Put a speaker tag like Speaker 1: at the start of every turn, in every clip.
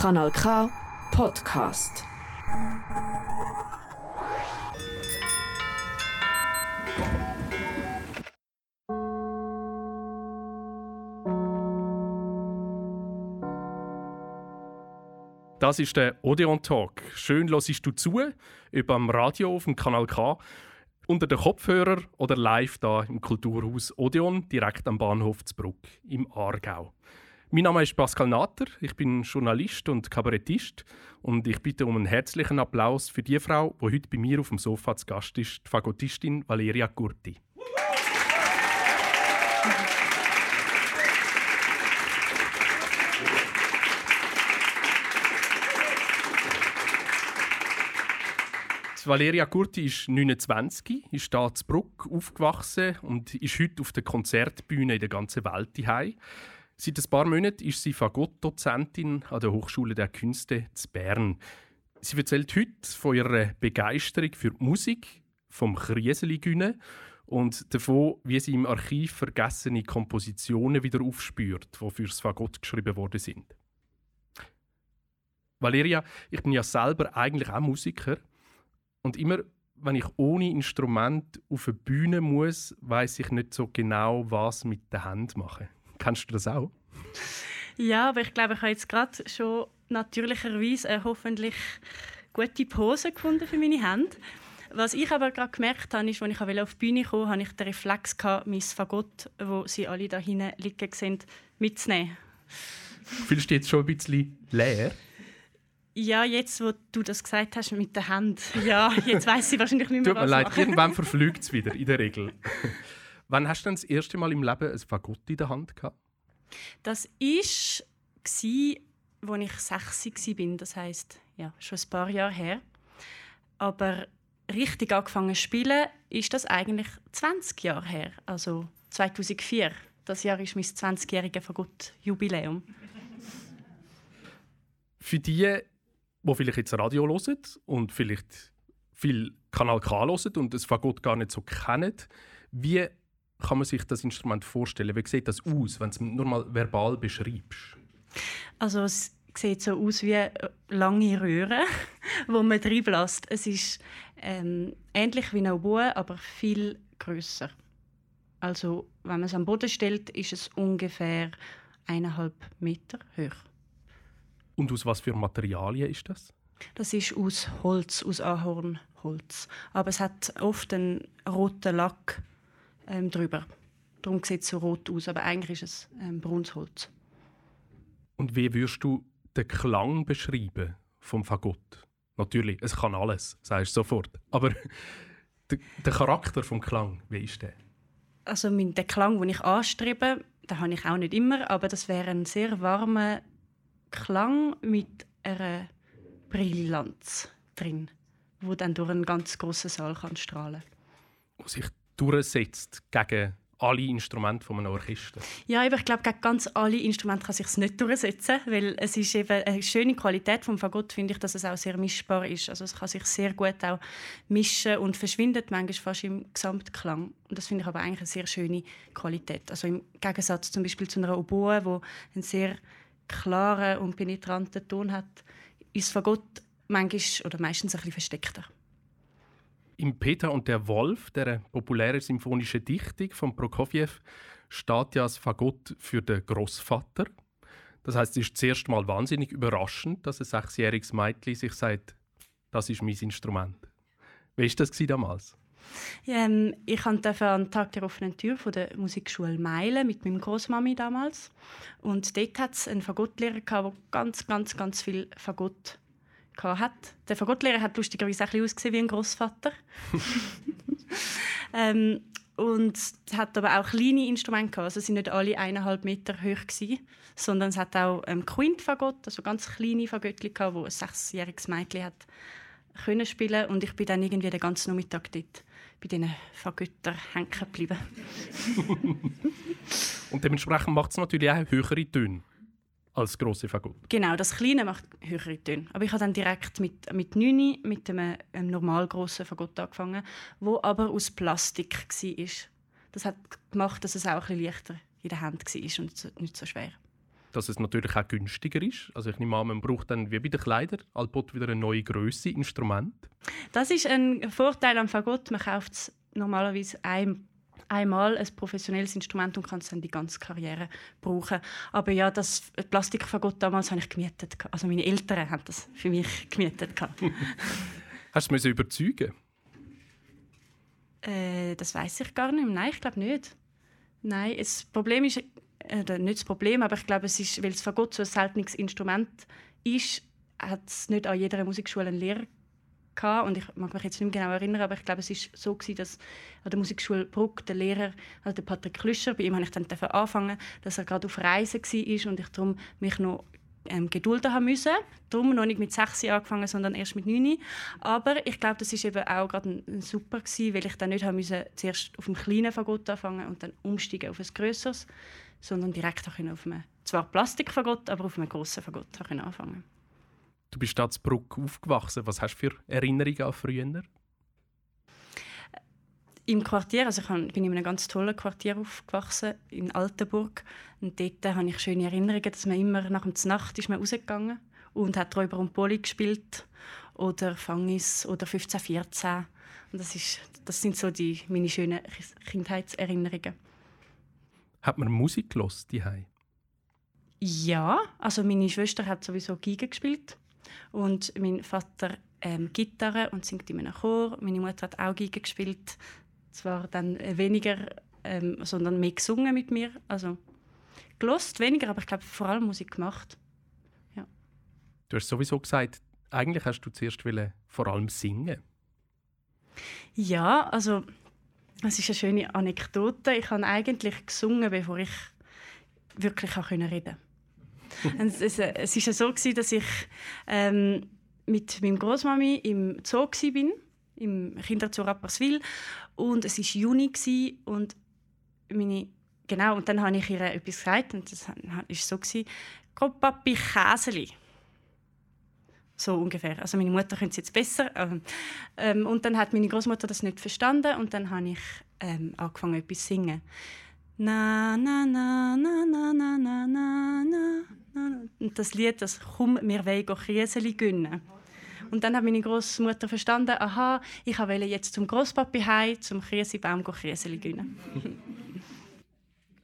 Speaker 1: Kanal K Podcast.
Speaker 2: Das ist der Odeon Talk. Schön hörst du zu, über am Radio auf dem Kanal K, unter den Kopfhörer oder live da im Kulturhaus Odeon, direkt am Bahnhof Zbruck im Aargau. Mein Name ist Pascal Natter, ich bin Journalist und Kabarettist und ich bitte um einen herzlichen Applaus für die Frau, die heute bei mir auf dem Sofa zu Gast ist, die Fagottistin Valeria Curti. Valeria Curti ist 29, ist hier in Bruck aufgewachsen und ist heute auf der Konzertbühne in der ganzen Welt daheim. Seit ein paar Monaten ist sie Fagottdozentin an der Hochschule der Künste zu Bern. Sie erzählt heute von ihrer Begeisterung für die Musik, vom Krieseli und davon, wie sie im Archiv vergessene Kompositionen wieder aufspürt, die für das Fagott geschrieben worden sind. Valeria, ich bin ja selber eigentlich auch Musiker und immer, wenn ich ohne Instrument auf eine Bühne muss, weiß ich nicht so genau, was mit der Hand machen. Kennst du das auch?
Speaker 3: Ja, aber ich glaube, ich habe jetzt gerade schon natürlicherweise eine hoffentlich gute Pose gefunden für meine Hände. Was ich aber gerade gemerkt habe, ist, als ich auf die Bühne kam, habe ich den Reflex gehabt, mein Fagott, wo sie alle da hinten liegen sehen, mitzunehmen.
Speaker 2: Fühlst du dich jetzt schon ein bisschen leer?
Speaker 3: Ja, jetzt, wo du das gesagt hast mit der Hand. Ja, jetzt weiß sie wahrscheinlich nicht mehr,
Speaker 2: Tut mir leid, machen. irgendwann verflügt es wieder, in der Regel. Wann hast du denn das erste Mal im Leben ein Fagott in der Hand gehabt?
Speaker 3: Das war, als ich sechs war. Das heisst, ja, schon ein paar Jahre her. Aber richtig angefangen zu spielen, ist das eigentlich 20 Jahre her. Also 2004. Das Jahr ist mein 20-jähriges Fagott-Jubiläum.
Speaker 2: Für die die vielleicht jetzt Radio hören und vielleicht viel Kanal K hören und das Fagott gar nicht so kennen. Wie kann man sich das Instrument vorstellen? Wie sieht das aus, wenn du es nur mal verbal beschreibst?
Speaker 3: Also es sieht so aus wie lange Röhren, wo man reinbläst. Es ist ähm, ähnlich wie ein Oboe, aber viel größer. Also wenn man es am Boden stellt, ist es ungefähr eineinhalb Meter hoch.
Speaker 2: Und aus was für Materialien ist das?
Speaker 3: Das ist aus Holz, aus Ahornholz. Aber es hat oft einen roten Lack ähm, drüber. Darum sieht es so rot aus, aber eigentlich ist es ähm, braunes
Speaker 2: Und wie würdest du den Klang beschreiben vom Fagott? Natürlich, es kann alles, sagst du sofort. Aber der, der Charakter vom Klang, wie ist der?
Speaker 3: Also der Klang, den ich anstrebe, den habe ich auch nicht immer, aber das wäre ein sehr warmer Klang mit einer Brillanz drin, wo dann durch einen ganz großen Saal kann strahlen.
Speaker 2: Wo sich durchsetzt gegen alle Instrumente von einem Orchester.
Speaker 3: Ja, ich glaube, gegen ganz alle Instrumente kann sich es nicht durchsetzen, weil es ist eben eine schöne Qualität vom Fagott, finde ich, dass es auch sehr mischbar ist. Also es kann sich sehr gut auch mischen und verschwindet manchmal fast im Gesamtklang. Und das finde ich aber eigentlich eine sehr schöne Qualität. Also im Gegensatz zum Beispiel zu einer Oboe, wo ein sehr klaren und penetranten Ton hat, ist Fagott manchmal oder meistens ein bisschen versteckter.
Speaker 2: Im Peter und der Wolf, der populären symphonischen Dichtung von Prokofjew, steht ja das Fagott für den Großvater. Das heißt, es ist zuerst mal wahnsinnig überraschend, dass ein sechsjähriges Mädchen sich sagt, das ist mein Instrument. Wie war das damals?
Speaker 3: Ähm, ich durfte an Tag der offenen Tür von der Musikschule Meilen mit meinem Großmami damals. Und dort hat es einen Fagottlehrer, der ganz, ganz, ganz viel Fagott hat. Der Fagottlehrer hat lustigerweise auch ein ausgesehen wie ein Großvater. ähm, und hat aber auch kleine Instrumente gehabt. Also sind nicht alle eineinhalb Meter hoch gewesen, sondern es hat auch ähm, Quintfagott, also ganz kleine Fagöttli gehabt, wo ein sechsjähriges Mädchen hat können spielen und ich bin dann irgendwie den ganzen Nachmittag dort bei diesen Fagöttern hängen geblieben.
Speaker 2: und dementsprechend macht es natürlich auch höhere Töne als grosse Fagott.
Speaker 3: Genau, das Kleine macht höhere Töne. Aber ich habe dann direkt mit, mit 9 mit einem, einem normal grossen Fagott angefangen, wo aber aus Plastik war. Das hat gemacht, dass es auch ein bisschen leichter in der Hand war und nicht so schwer.
Speaker 2: dass es natürlich auch günstiger ist. Also ich nehme an, man braucht dann wie bei den Kleidern allbot wieder eine neue Größe Instrument.
Speaker 3: Das ist ein Vorteil am Fagott. Man kauft es normalerweise ein, einmal ein professionelles Instrument und kann es dann die ganze Karriere brauchen. Aber ja, das Plastikfagott damals habe ich gemietet. Also meine Eltern haben das für mich gemietet.
Speaker 2: Hast du es überzeugen?
Speaker 3: Äh, das weiß ich gar nicht. Nein, ich glaube nicht. Nein, das Problem ist, äh, nicht das Problem, aber ich glaube, es ist, weil das Fagott so ein seltenes Instrument ist, hat es nicht an jeder Musikschule einen Lehrer gehabt. und ich mag mich jetzt nicht mehr genau erinnern, aber ich glaube, es ist so gewesen, dass an der Musikschule Bruck der Lehrer, also der Patrick Klüscher, bei ihm habe ich dann anfangen, dass er gerade auf Reisen war und ich darum mich noch ähm, gedulden haben müssen. Darum noch nicht mit sechs Jahren angefangen, sondern erst mit neun. Aber ich glaube, das ist eben auch gerade super gewesen, weil ich dann nicht haben müssen, zuerst auf einem kleinen Fagott anfangen und dann umsteigen auf ein grösseres, sondern direkt auf einem, zwar Plastikfagott, aber auf einem grossen Fagott anfangen.
Speaker 2: Du bist in Bruck aufgewachsen. Was hast du für Erinnerungen an früher?
Speaker 3: Im Quartier, also ich bin in einem ganz tollen Quartier aufgewachsen, in Altenburg. Und dort habe ich schöne Erinnerungen, dass man immer nach der Nacht ist man rausgegangen und hat Räuber und Poli gespielt oder Fangis oder 1514. Und das, ist, das sind so die, meine schönen Kindheitserinnerungen.
Speaker 2: Hat man Musik gelost
Speaker 3: Ja, also meine Schwester hat sowieso Geige gespielt und mein Vater ähm, Gitarre und singt in einem Chor. Meine Mutter hat auch Geige gespielt zwar dann weniger, ähm, sondern mehr gesungen mit mir. Also gelost weniger, aber ich glaube vor allem Musik gemacht. Ja.
Speaker 2: Du hast sowieso gesagt, eigentlich hast du zuerst wollen, vor allem singen.
Speaker 3: Ja, also es ist eine schöne Anekdote. Ich habe eigentlich gesungen, bevor ich wirklich reden konnte. es, es, es ist ja so dass ich ähm, mit meinem Großmami im Zoo war im Kinderzoo Rapperswil und es war Juni und meine genau und dann habe ich ihr etwas gesagt und das war so «Komm, Papi, Käseli!» So ungefähr. Also meine Mutter könnte es jetzt besser. Ähm, und dann hat meine Großmutter das nicht verstanden und dann habe ich ähm, angefangen, etwas zu singen. Na, na, na, na, na, na, na, na, na. Und das Lied, das «Komm, wir wollen Käseli gönnen». Und dann hat meine Großmutter verstanden, aha, ich wollte jetzt zum Großpapi heim, zum Krisebaum Krieseli gönnen.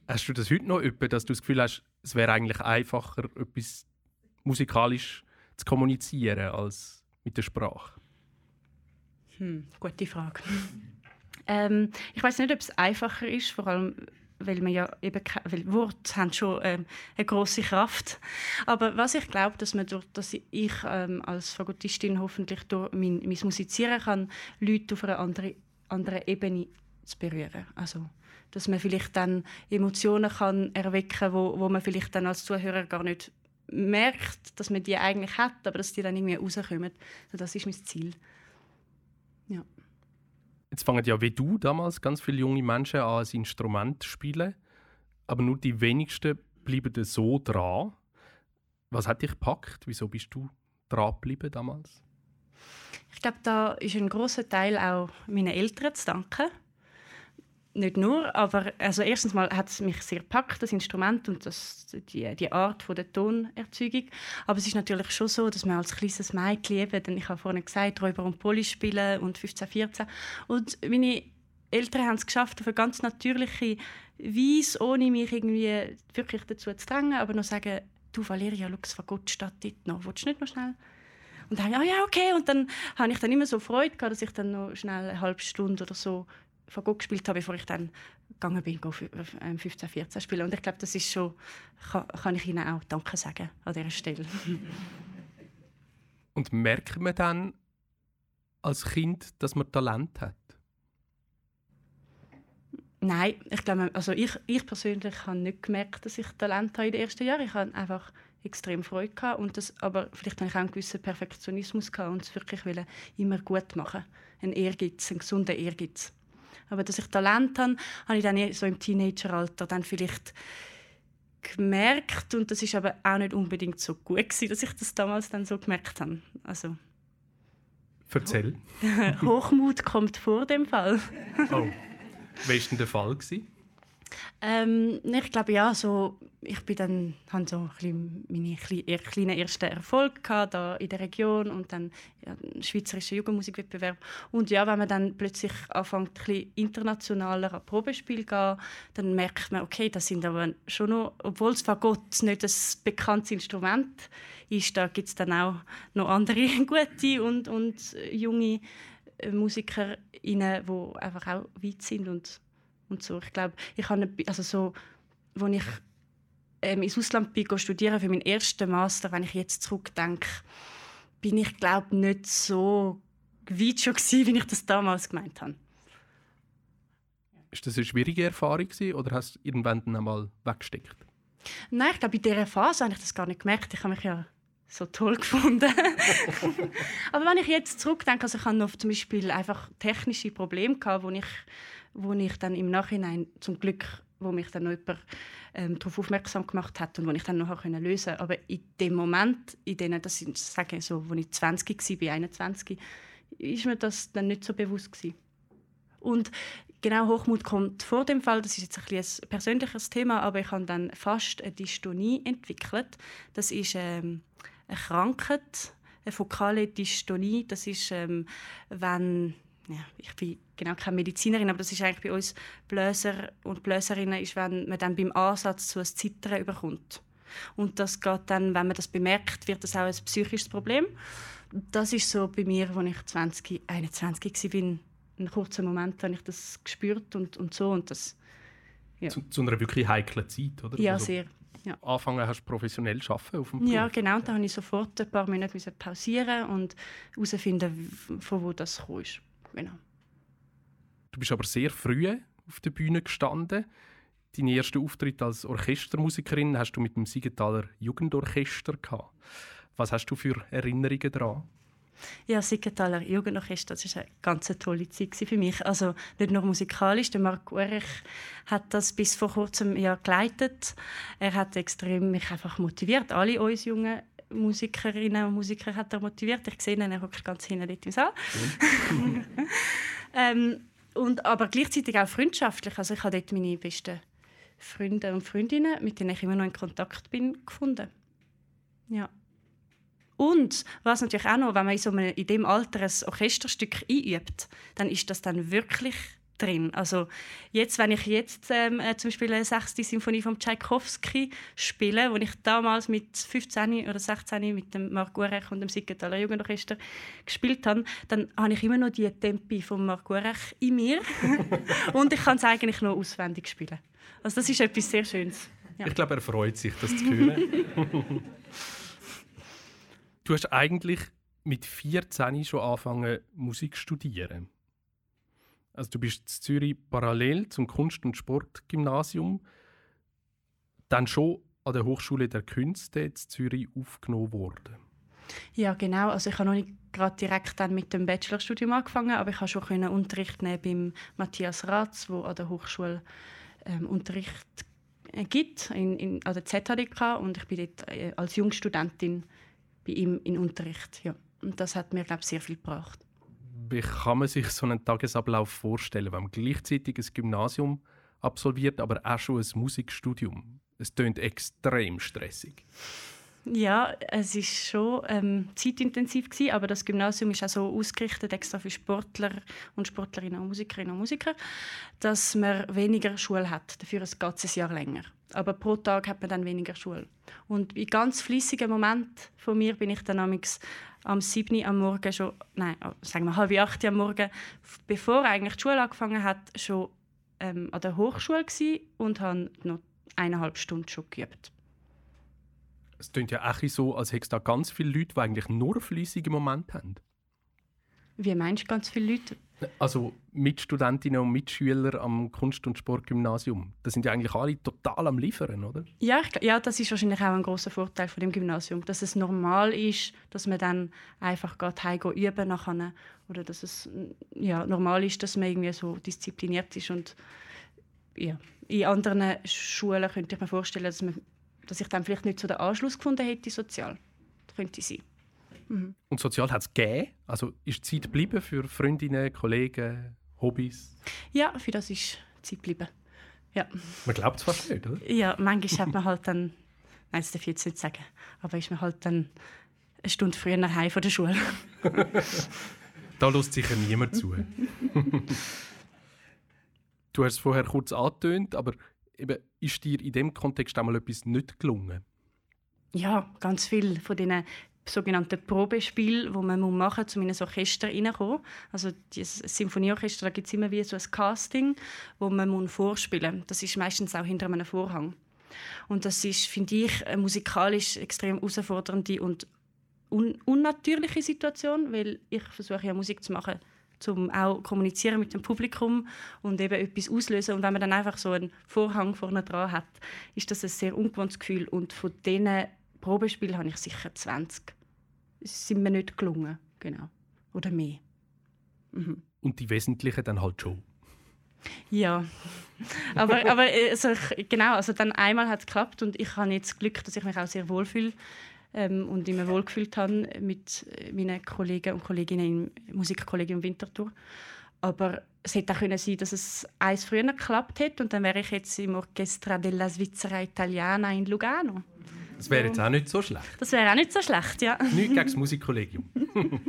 Speaker 2: Hast du das heute noch öppe, dass du das Gefühl hast, es wäre eigentlich einfacher, etwas musikalisch zu kommunizieren als mit der Sprache?
Speaker 3: Hm, gute Frage. ähm, ich weiß nicht, ob es einfacher ist, vor allem weil man ja eben weil Worte haben schon ähm, eine große Kraft. Aber was ich glaube, dass man durch, dass ich ähm, als Fagottistin hoffentlich durch mein, mein Musizieren kann, Leute auf einer anderen, anderen Ebene zu berühren. Also dass man vielleicht dann Emotionen kann erwecken, wo, wo man vielleicht dann als Zuhörer gar nicht merkt, dass man die eigentlich hat, aber dass die dann irgendwie rauskommen. Also das ist mein Ziel.
Speaker 2: Jetzt fangen ja wie du damals ganz viele junge Menschen an, ein Instrument zu spielen, aber nur die wenigsten bleiben so dran. Was hat dich gepackt? Wieso bist du dran geblieben damals?
Speaker 3: Ich glaube, da ist ein großer Teil auch meinen Eltern zu danken nicht nur, aber also erstens mal hat es mich sehr packt das Instrument und das, die, die Art von der Tonerzeugung. Aber es ist natürlich schon so, dass man als kleines Mädchen eben, denn ich habe vorhin gesagt, Räuber und Poli spielen und 15, 14. Und meine Eltern haben es geschafft, auf eine ganz natürliche Weise, ohne mich irgendwie wirklich dazu zu drängen, aber noch sagen, du Valeria, schau, es Gott statt dort noch. Willst du nicht noch schnell? Und dann, oh ja, okay. Und dann habe ich dann immer so Freude gehabt, dass ich dann noch schnell eine halbe Stunde oder so Fagott gespielt habe, bevor ich dann gegangen bin, 15, 14 ähm, spielen. Und ich glaube, das ist schon, kann, kann ich Ihnen auch Danke sagen an dieser Stelle.
Speaker 2: Und merkt man dann als Kind, dass man Talent hat?
Speaker 3: Nein, ich glaube, also ich, ich persönlich habe nicht gemerkt, dass ich Talent habe in den ersten Jahren. Ich habe einfach extrem Freude gehabt und das, aber vielleicht habe ich auch einen gewissen Perfektionismus gehabt und es wirklich immer gut machen. Ein Ehrgeiz, ein gesunder Ehrgeiz. Aber dass ich Talent habe, habe ich dann so im Teenageralter dann vielleicht gemerkt und das ist aber auch nicht unbedingt so gut gewesen, dass ich das damals dann so gemerkt habe. Also
Speaker 2: Erzähl.
Speaker 3: Hochmut kommt vor dem Fall.
Speaker 2: oh, wie war denn der Fall gewesen?
Speaker 3: Ähm, ich glaube ja, so, ich bin dann habe so ein meine kleinen ersten Erfolge gehabt, da in der Region und dann ja, schweizerischer Jugendmusikwettbewerb. Und ja, wenn man dann plötzlich anfängt ein internationaler an Probespiel gehen, dann merkt man, okay, das sind aber schon noch, obwohl es Fagott nicht ein bekanntes Instrument ist, da gibt es dann auch noch andere gute und, und junge Musiker, die einfach auch weit sind und und so. Ich glaube, ich habe also so, als ich ähm, ins Ausland bin, studieren für meinen ersten Master, wenn ich jetzt zurückdenke, bin ich glaube nicht so weit schon gewesen, wie ich das damals gemeint habe.
Speaker 2: Ist das eine schwierige Erfahrung gewesen, oder hast du irgendwann dann einmal weggesteckt?
Speaker 3: Nein, ich glaube, in dieser Phase habe ich das gar nicht gemerkt. Ich habe mich ja so toll gefunden. Aber wenn ich jetzt zurückdenke, also ich hatte noch zum Beispiel einfach technische Probleme gehabt, wo ich wo ich dann im Nachhinein zum Glück, wo mich dann noch jemand ähm, darauf aufmerksam gemacht hat und wo ich dann können lösen konnte. Aber in dem Moment, in denen, das sind, sage so, als ich 20 war, 21, ist mir das dann nicht so bewusst gewesen. Und genau Hochmut kommt vor dem Fall. Das ist jetzt ein, ein persönliches Thema, aber ich habe dann fast eine Dystonie entwickelt. Das ist ähm, eine Krankheit, eine fokale Dystonie. Das ist, ähm, wenn ja, ich bin genau keine Medizinerin, aber das ist eigentlich bei uns Blöser und Blöserinnen, ist, wenn man dann beim Ansatz zu einem Zittern überkommt. Und das geht dann, wenn man das bemerkt, wird das auch ein psychisches Problem. Das ist so bei mir, als ich 20, 21 war, einen kurzen Moment habe ich das gespürt und, und so. Und das,
Speaker 2: ja. zu, zu, einer wirklich heiklen Zeit, oder?
Speaker 3: Ja, also, sehr. Ja.
Speaker 2: Anfangen hast du professionell zu arbeiten auf dem Beruf.
Speaker 3: Ja, genau. Da habe ich sofort ein paar Monate pausieren und herausfinden, von wo das kam. Genau.
Speaker 2: Du bist aber sehr früh auf der Bühne gestanden. Deinen ersten Auftritt als Orchestermusikerin hast du mit dem Siegenthaler Jugendorchester gehabt. Was hast du für Erinnerungen daran?
Speaker 3: Ja, Siegenthaler Jugendorchester, das war eine ganz tolle Zeit für mich. Also nicht nur musikalisch, der Marc Urich hat das bis vor kurzem ja geleitet. Er hat extrem mich einfach motiviert, alle uns jungen Musikerinnen und Musiker hat er motiviert. Ich sehe ihn, er hockt ganz hinten dort im Saal. ähm, und, aber gleichzeitig auch freundschaftlich. Also ich habe dort meine besten Freunde und Freundinnen, mit denen ich immer noch in Kontakt bin, gefunden. Ja. Und was natürlich auch noch, wenn man in, so einem, in dem Alter ein Orchesterstück einübt, dann ist das dann wirklich drin. Also jetzt, wenn ich jetzt ähm, äh, zum Beispiel eine sechste Symphonie von Tchaikovsky spiele, wo ich damals mit 15 oder 16 mit dem Marc Urech und dem Siegenthaler Jugendorchester gespielt habe, dann habe ich immer noch die Tempi von Marc Urech in mir und ich kann es eigentlich noch auswendig spielen. Also das ist etwas sehr Schönes.
Speaker 2: Ja. Ich glaube, er freut sich, das zu hören. du hast eigentlich mit 14 schon angefangen, Musik zu studieren. Also du bist in Zürich parallel zum Kunst- und Sportgymnasium dann schon an der Hochschule der Künste in Zürich aufgenommen worden.
Speaker 3: Ja, genau. Also ich habe noch nicht gerade direkt dann mit dem Bachelorstudium angefangen, aber ich habe schon Unterricht nehmen beim Matthias Ratz, wo an der Hochschule ähm, Unterricht äh, gibt in, in, an der ZHDK und ich bin dort äh, als Jungstudentin bei ihm in Unterricht. Ja. Und das hat mir glaube ich, sehr viel gebracht
Speaker 2: wie kann man sich so einen Tagesablauf vorstellen, wenn man gleichzeitig ein Gymnasium absolviert, aber auch schon ein Musikstudium? Es klingt extrem stressig.
Speaker 3: Ja, es ist schon ähm, zeitintensiv gewesen, aber das Gymnasium ist auch so ausgerichtet extra für Sportler und Sportlerinnen und Musikerinnen und Musiker, dass man weniger Schule hat, dafür ein ganzes Jahr länger. Aber pro Tag hat man dann weniger Schule. Und in ganz flüssigen Momenten von mir bin ich dann am 7. am Morgen schon, nein, oh, sagen wir halb acht am Morgen, bevor eigentlich die Schule angefangen hat, schon ähm, an der Hochschule und habe noch eineinhalb Stunden schon geübt.
Speaker 2: Es klingt ja auch so, als hätte es da ganz viele Leute, die eigentlich nur flüssige Momente haben.
Speaker 3: Wie meinst du ganz viele Leute?
Speaker 2: Also Mitstudentinnen und Mitschüler am Kunst- und Sportgymnasium, das sind ja eigentlich alle total am Liefern, oder?
Speaker 3: Ja, ich, ja das ist wahrscheinlich auch ein großer Vorteil von dem Gymnasium, dass es normal ist, dass man dann einfach geht heim üben nachher oder dass es ja, normal ist, dass man irgendwie so diszipliniert ist und ja. In anderen Schulen könnte ich mir vorstellen, dass, man, dass ich dann vielleicht nicht so den Anschluss gefunden hätte sozial. Das könnte sein.
Speaker 2: Mhm. Und sozial hat es gegeben? Also ist Zeit geblieben für Freundinnen, Kollegen, Hobbys?
Speaker 3: Ja, für das ist Zeit geblieben. Ja.
Speaker 2: Man glaubt es fast nicht, oder?
Speaker 3: Ja, manchmal hat man halt dann, nein, das darf ich jetzt nicht sagen, aber ist man halt dann eine Stunde früher nach Hause von der Schule.
Speaker 2: da lässt sicher niemand zu. du hast es vorher kurz angetönt, aber eben, ist dir in dem Kontext einmal etwas nicht gelungen?
Speaker 3: Ja, ganz viel von diesen sogenannten Probespiel, wo man machen muss, um in ein Orchester reinzukommen. Also das Symphonieorchester, da gibt es immer wie so ein Casting, wo man vorspielen muss. Das ist meistens auch hinter einem Vorhang. Und das ist, finde ich, eine musikalisch extrem herausfordernde und un unnatürliche Situation, weil ich versuche ja Musik zu machen, um auch kommunizieren mit dem Publikum und eben etwas auslösen. Und wenn man dann einfach so einen Vorhang vorne dran hat, ist das ein sehr ungewohntes Gefühl. Und von diesen Probespielen habe ich sicher 20. Es sind mir nicht gelungen, genau. Oder mehr.
Speaker 2: Mhm. Und die wesentlichen dann halt schon.
Speaker 3: Ja, aber, aber also, genau, also dann einmal hat es geklappt und ich habe jetzt Glück, dass ich mich auch sehr wohlfühle ähm, und immer wohlgefühlt habe mit meinen Kollegen und Kolleginnen im Musikkollegium Winterthur. Aber es hätte auch können sein, dass es eins früher geklappt hätte und dann wäre ich jetzt im Orchestra della Svizzera Italiana in Lugano.
Speaker 2: Das wäre jetzt auch nicht so schlecht.
Speaker 3: Das wäre auch nicht so schlecht, ja.
Speaker 2: Nicht gegen das Musikkollegium.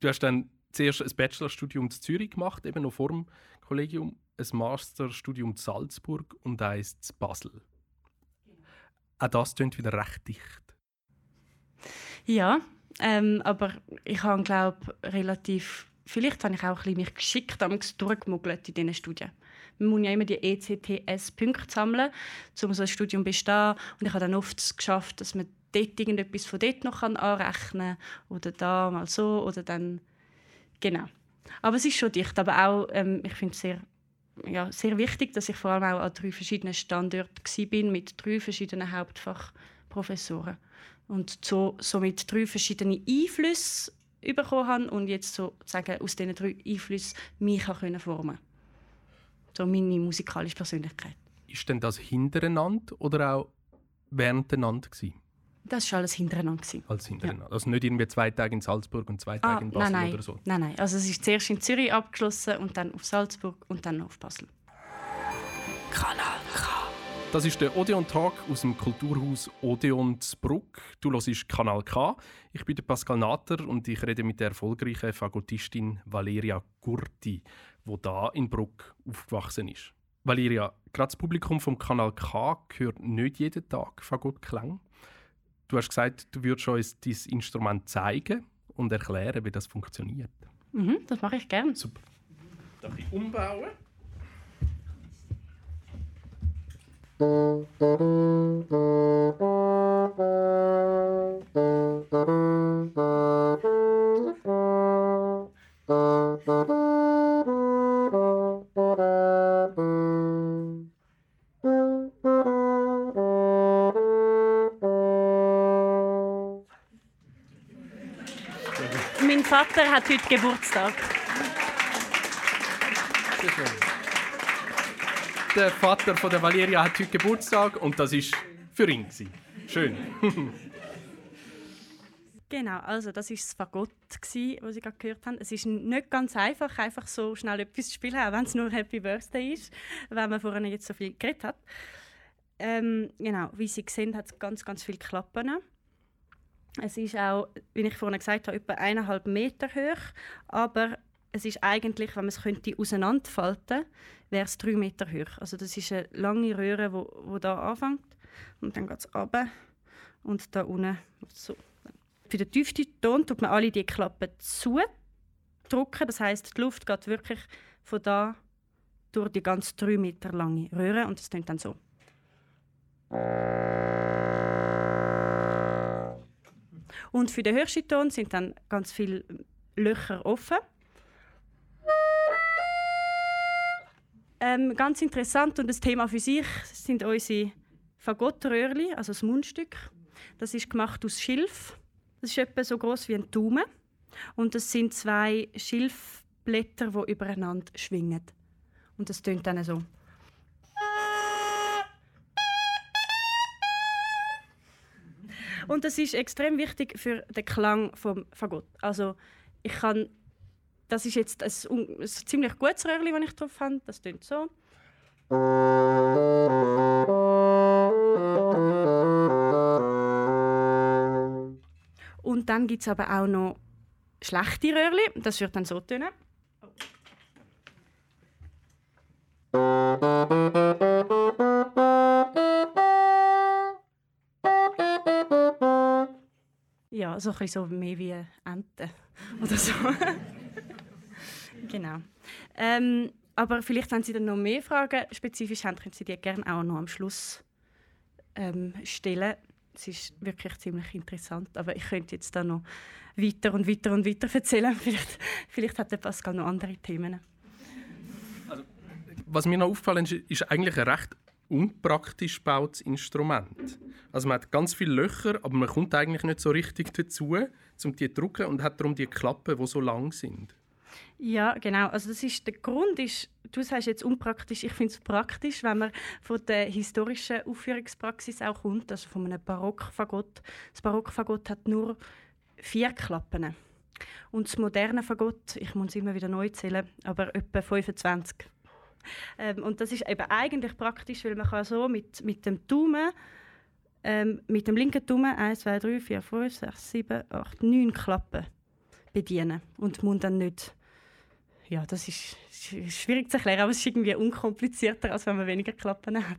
Speaker 2: du hast dann zuerst ein Bachelorstudium in Zürich gemacht, eben noch vor dem Kollegium, ein Masterstudium in Salzburg und eins in Basel. Auch das klingt wieder recht dicht.
Speaker 3: Ja, ähm, aber ich habe, glaube relativ, vielleicht habe ich auch ein bisschen mich geschickt durchgemogelt in diesen Studien. Man muss ja immer die ECTS-Punkte sammeln, um so ein Studium zu bestehen. Und ich habe dann oft geschafft, dass man dort irgendetwas von dort noch anrechnen kann. Oder da mal so. Oder dann... Genau. Aber es ist schon dicht. Aber auch, ähm, ich finde es sehr, ja, sehr wichtig, dass ich vor allem auch an drei verschiedenen Standorten war, mit drei verschiedenen Hauptfachprofessoren. Und so, so mit drei verschiedenen Einflüssen bekommen habe und jetzt sozusagen aus diesen drei Einflüssen mich formen konnte so meine musikalische Persönlichkeit.
Speaker 2: Ist denn das hintereinander oder auch währendeinander gewesen?
Speaker 3: Das war alles hintereinander.
Speaker 2: Als hintereinander. Ja. Also nicht irgendwie zwei Tage in Salzburg und zwei Tage ah, in Basel
Speaker 3: nein, nein.
Speaker 2: oder so?
Speaker 3: Nein, nein. Also es ist zuerst in Zürich abgeschlossen und dann auf Salzburg und dann auf Basel.
Speaker 2: Kanal. Das ist der Odeon Talk aus dem Kulturhaus Odeon Bruck. Du hörst Kanal K. Ich bin Pascal Natter und ich rede mit der erfolgreichen Fagottistin Valeria Gurti wo da in Bruck aufgewachsen ist. Valeria, gerade das Publikum vom Kanal K hört nicht jeden Tag Fagottklang. Du hast gesagt, du würdest uns dein Instrument zeigen und erklären, wie das funktioniert.
Speaker 3: Mhm, das mache ich gerne.
Speaker 2: Super. Darf ich umbauen?
Speaker 3: Vater hat heute Geburtstag.
Speaker 2: Der Vater von der Valeria hat heute Geburtstag und das ist für ihn. Schön.
Speaker 3: Genau, also das war das Fagott, das Sie gerade gehört haben. Es ist nicht ganz einfach, einfach so schnell etwas zu spielen, auch wenn es nur Happy Birthday ist, wenn man vorhin jetzt so viel geredet hat. Ähm, genau, wie Sie sehen, hat es ganz, ganz viele Klappen. Es ist auch, wie ich vorhin gesagt habe, etwa eineinhalb Meter hoch, aber es ist eigentlich, wenn man es könnte auseinanderfalten, wäre es drei Meter hoch. Also das ist eine lange Röhre, wo, wo da anfängt und dann geht es runter und da unten so. Für den tiefsten Ton tut man alle die Klappen zudrücken. Das heißt, die Luft geht wirklich von da durch die ganz drei Meter lange Röhre und es klingt dann so. Und für den höchsten Ton sind dann ganz viele Löcher offen. Ähm, ganz interessant und das Thema für sich sind unsere Fagottröhrli, also das Mundstück. Das ist gemacht aus Schilf. Das ist etwa so groß wie ein Daumen. Und das sind zwei Schilfblätter, die übereinander schwingen. Und das tönt dann so. Und das ist extrem wichtig für den Klang vom Fagott. Also ich kann, das ist jetzt ein, ein ziemlich gutes Röhrchen, das ich drauf habe. Das tönt so. Und dann gibt es aber auch noch schlechte Röhrli. Das wird dann so tönen. Ja, so ein bisschen so mehr wie Enten oder so. genau. Ähm, aber vielleicht, wenn Sie dann noch mehr Fragen spezifisch haben, können Sie die gerne auch noch am Schluss ähm, stellen. Es ist wirklich ziemlich interessant, aber ich könnte jetzt da noch weiter und weiter und weiter erzählen. Vielleicht, vielleicht hat der Pascal noch andere Themen.
Speaker 2: Also, was mir noch aufgefallen ist, ist eigentlich ein recht unpraktisch gebautes Instrument. Also man hat ganz viele Löcher, aber man kommt eigentlich nicht so richtig dazu, um die zu drücken und hat darum die Klappen, die so lang sind.
Speaker 3: Ja, genau. Also das ist der Grund ist, du sagst jetzt unpraktisch, ich finde es praktisch, wenn man von der historischen Aufführungspraxis auch kommt, also von einem Barockfagott. Das Barockfagott hat nur vier Klappen. Und das moderne Fagott, ich muss immer wieder neu zählen, aber etwa 25. Ähm, und das ist eben eigentlich praktisch, weil man kann so mit, mit dem Daumen, ähm, mit dem linken Daumen 1, 2, 3, 4, 5, 6, 7, 8, 9 Klappen bedienen und muss dann nicht. Ja, das ist schwierig zu erklären, aber es ist irgendwie unkomplizierter, als wenn man weniger Klappen hat.